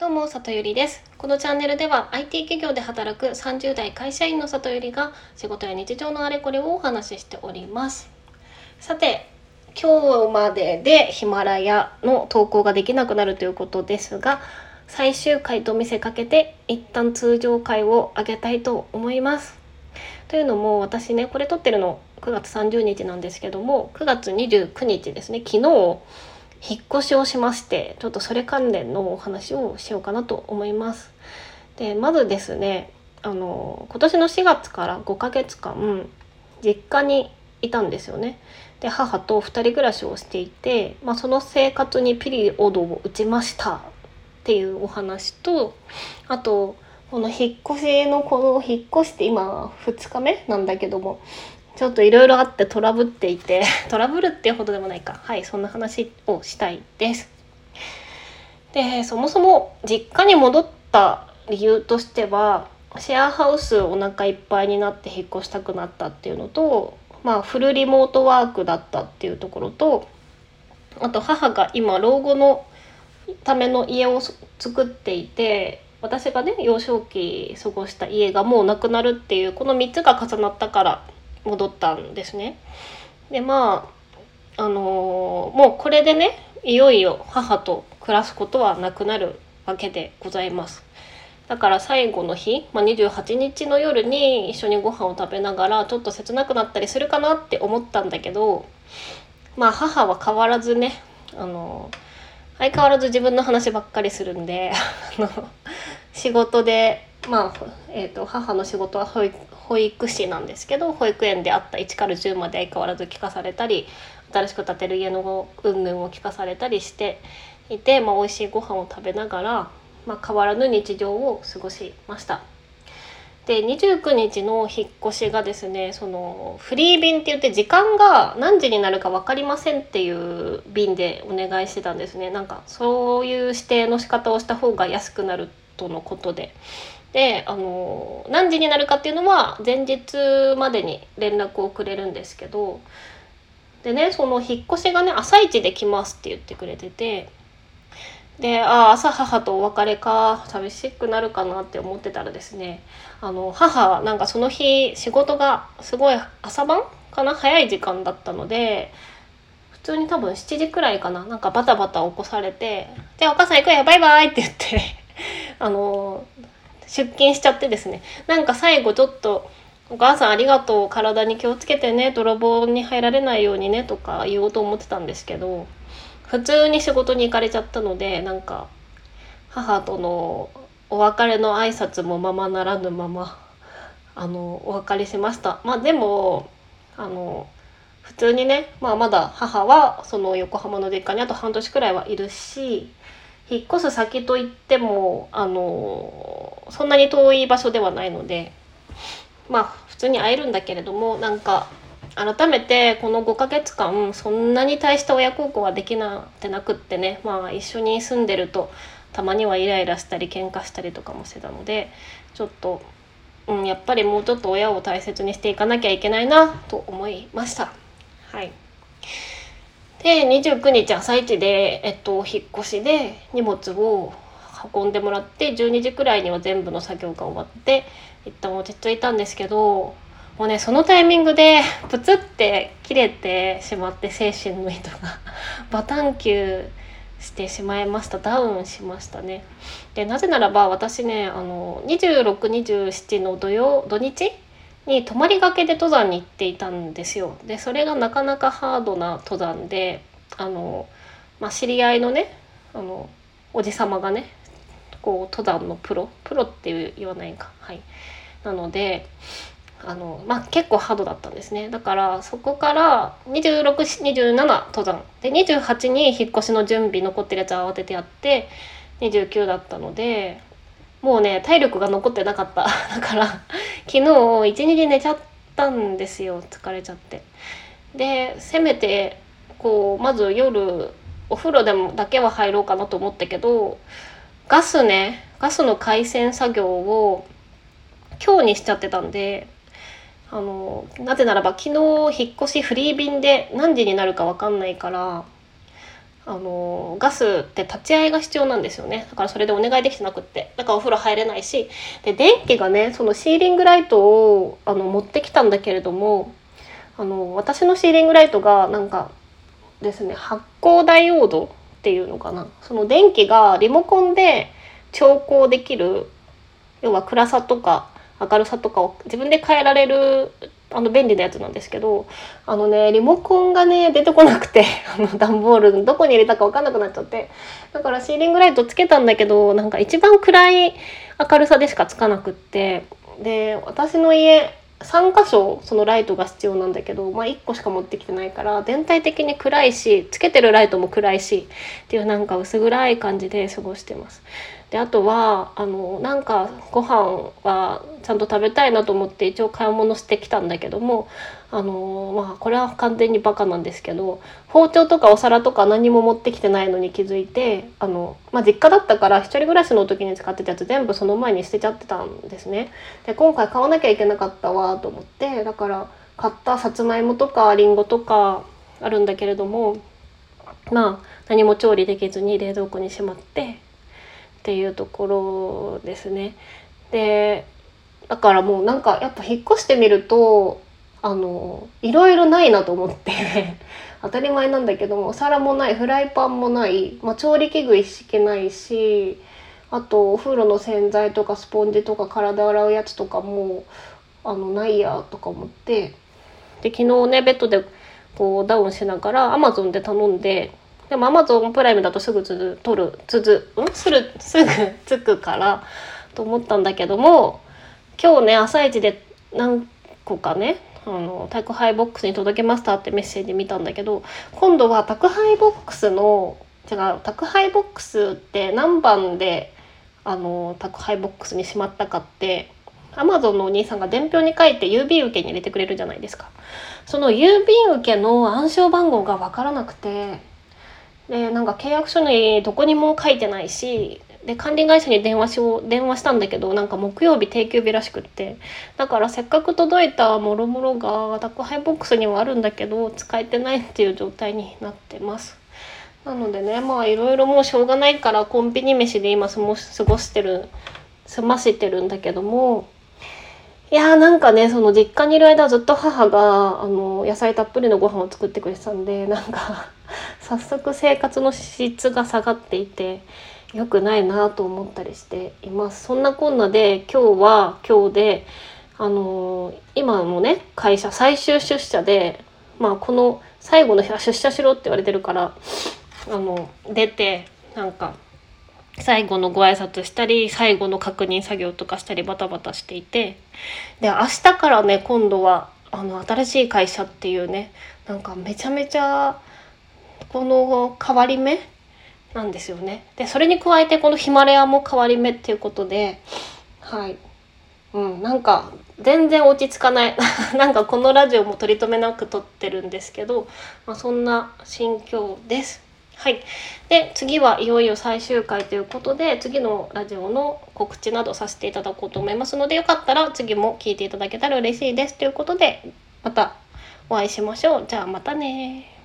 どうも、里ゆりです。このチャンネルでは IT 企業で働く30代会社員の里ゆりが仕事や日常のあれこれをお話ししております。さて、今日まででヒマラヤの投稿ができなくなるということですが、最終回と見せかけて一旦通常回を上げたいと思います。というのも私ね、これ撮ってるの9月30日なんですけども、9月29日ですね、昨日、引っ越しをしましてちょっとそれ関連のお話をしようかなと思います。でまずですねあの今年の4月から5ヶ月間実家にいたんですよね。で母と2人暮らしをしていて、まあ、その生活にピリオドを打ちましたっていうお話とあとこの引っ越しのこの引っ越して今2日目なんだけどもちょっといろいろあってトラブっていて トラブルっていうほどでもないかはいそんな話をしたいです。でそもそも実家に戻った理由としてはシェアハウスお腹いっぱいになって引っ越したくなったっていうのとまあフルリモートワークだったっていうところとあと母が今老後のための家を作っていて私がね幼少期過ごした家がもうなくなるっていうこの3つが重なったから戻ったんですね。でまああのーもうこれでねいよいよ母と暮らすことはなくなるわけでございます。だから最後の日、まあ、28日の夜に一緒にご飯を食べながらちょっと切なくなったりするかなって思ったんだけどまあ母は変わらずねあの相変わらず自分の話ばっかりするんで 仕事でまあ、えー、と母の仕事は保育保育士なんですけど保育園であった1から10まで相変わらず聞かされたり新しく建てる家の云々を聞かされたりしていて、まあ、美味しいご飯を食べながら、まあ、変わらぬ日常を過ごしました。で29日の引っ越しがですねそのフリー便って言って時間が何時になるか分かりませんっていう便でお願いしてたんですねなんかそういう指定の仕方をした方が安くなるとのことでであの何時になるかっていうのは前日までに連絡をくれるんですけどでねその引っ越しがね朝一で来ますって言ってくれててでああ朝母とお別れか寂しくなるかなって思ってたらですねあの母なんかその日仕事がすごい朝晩かな早い時間だったので普通に多分7時くらいかななんかバタバタ起こされて「じゃあお母さん行くよバイバイ!」って言って あの出勤しちゃってですね。なんか最後ちょっと「お母さんありがとう体に気をつけてね泥棒に入られないようにね」とか言おうと思ってたんですけど普通に仕事に行かれちゃったのでなんか母とのお別れの挨拶もままならぬままあのお別れしました。まあでもあの普通にね、まあ、まだ母はその横浜の実家にあと半年くらいはいるし引っ越す先といってもあのそんなに遠い場所ではないのでまあ普通に会えるんだけれどもなんか改めてこの5ヶ月間そんなに大した親孝行はできなってなくってねまあ一緒に住んでるとたまにはイライラしたり喧嘩したりとかもしてたのでちょっと、うん、やっぱりもうちょっと親を大切にしていかなきゃいけないなと思いました。はいで29日朝一で、えっと、引っ越しで荷物を運んでもらって12時くらいには全部の作業が終わって一旦落ち着いたんですけどもうねそのタイミングでプツって切れてしまって精神の糸が。バタンキューしてしまいました。ダウンしましたね。でなぜならば私ねあの2627の土曜土日に泊まりがけで登山に行っていたんですよ。でそれがなかなかハードな登山であの、まあ、知り合いのねあのおじ様がねこう登山のプロ？プロって言わないか。はい。なのであのまあ結構ハードだったんですね。だからそこから2627登山。で28に引っ越しの準備残ってるやつ慌ててやって29だったのでもうね体力が残ってなかった。だから昨日一日寝ちゃったんですよ。疲れちゃって。でせめてこうまず夜お風呂でもだけは入ろうかなと思ったけどガスねガスの回線作業を今日にしちゃってたんであのなぜならば昨日引っ越しフリー便で何時になるか分かんないからあのガスって立ち会いが必要なんですよね。だからそれでお願いできてなくって。だからお風呂入れないし。で電気がねそのシーリングライトをあの持ってきたんだけれどもあの私のシーリングライトがなんかですね発光ダイオードていうのかな。その電気がリモコンで調光できる要は暗さとか明るさとかを自分で変えられるあの便利なやつなんですけどあのねリモコンがね出てこなくて あの段ボールどこに入れたか分かんなくなっちゃってだからシーリングライトつけたんだけどなんか一番暗い明るさでしかつかなくってで私の家3箇所そのライトが必要なんだけど、まあ、1個しか持ってきてないから全体的に暗いしつけてるライトも暗いしっていうなんか薄暗い感じで過ごしてます。であとはあのなんかご飯はちゃんと食べたいなと思って一応買い物してきたんだけどもあのまあこれは完全にバカなんですけど包丁とかお皿とか何も持ってきてないのに気づいてあの、まあ、実家だったから一人暮らしの時に使ってたやつ全部その前に捨てちゃってたんですね。で今回買わなきゃいけなかったわと思ってだから買ったさつまいもとかりんごとかあるんだけれどもまあ何も調理できずに冷蔵庫にしまってっていうところですね。でだからもうなんかやっぱ引っ越してみるとあのいろいろないなと思って。当たり前なんだけどもお皿もないフライパンもない、まあ、調理器具一式ないしあとお風呂の洗剤とかスポンジとか体洗うやつとかもあのないやとか思って。で昨日ねベッドでこうダウンしながらアマゾンで頼んででもアマゾンプライムだとすぐつづ取るつづん？するすぐつくからと思ったんだけども今日ね朝一で何個かねあの宅配ボックスに届けましたってメッセージ見たんだけど今度は宅配ボックスの違う宅配ボックスって何番であの宅配ボックスにしまったかってアマゾンのお兄さんが伝票に書いて郵便受けに入れてくれるじゃないですか。その郵便受けの暗証番号が分からなくてでなんか契約書にどこにも書いてないしで管理会社に電話しを電話したんだけどなんか木曜日定休日らしくって。だからせっかく届いたもろもろが宅配ボックスにはあるんだけど使えてないっていう状態になってます。なのでねまあいろいろもうしょうがないからコンビニ飯で今過ごしてる済ませてるんだけども。いやーなんかねその実家にいる間ずっと母があの野菜たっぷりのご飯を作ってくれてたんでなんか早速生活の質が下がっていて良くないなと思ったりしています。そんなこんなで今日は今日であのー、今のね会社最終出社でまあこの最後の日は出社しろって言われてるからあの出てなんか最後のご挨拶したり最後の確認作業とかしたりバタバタしていてで明日からね今度はあの新しい会社っていうねなんかめちゃめちゃこの変わり目なんですよね。でそれに加えてこのヒマラヤも変わり目っていうことではい。うんなんか全然落ち着かない。なんかこのラジオも取り留めなく撮ってるんですけど、まあ、そんな心境です。はい、で次はいよいよ最終回ということで次のラジオの告知などさせていただこうと思いますのでよかったら次も聞いていただけたら嬉しいです。ということでまたお会いしましょう。じゃあまたね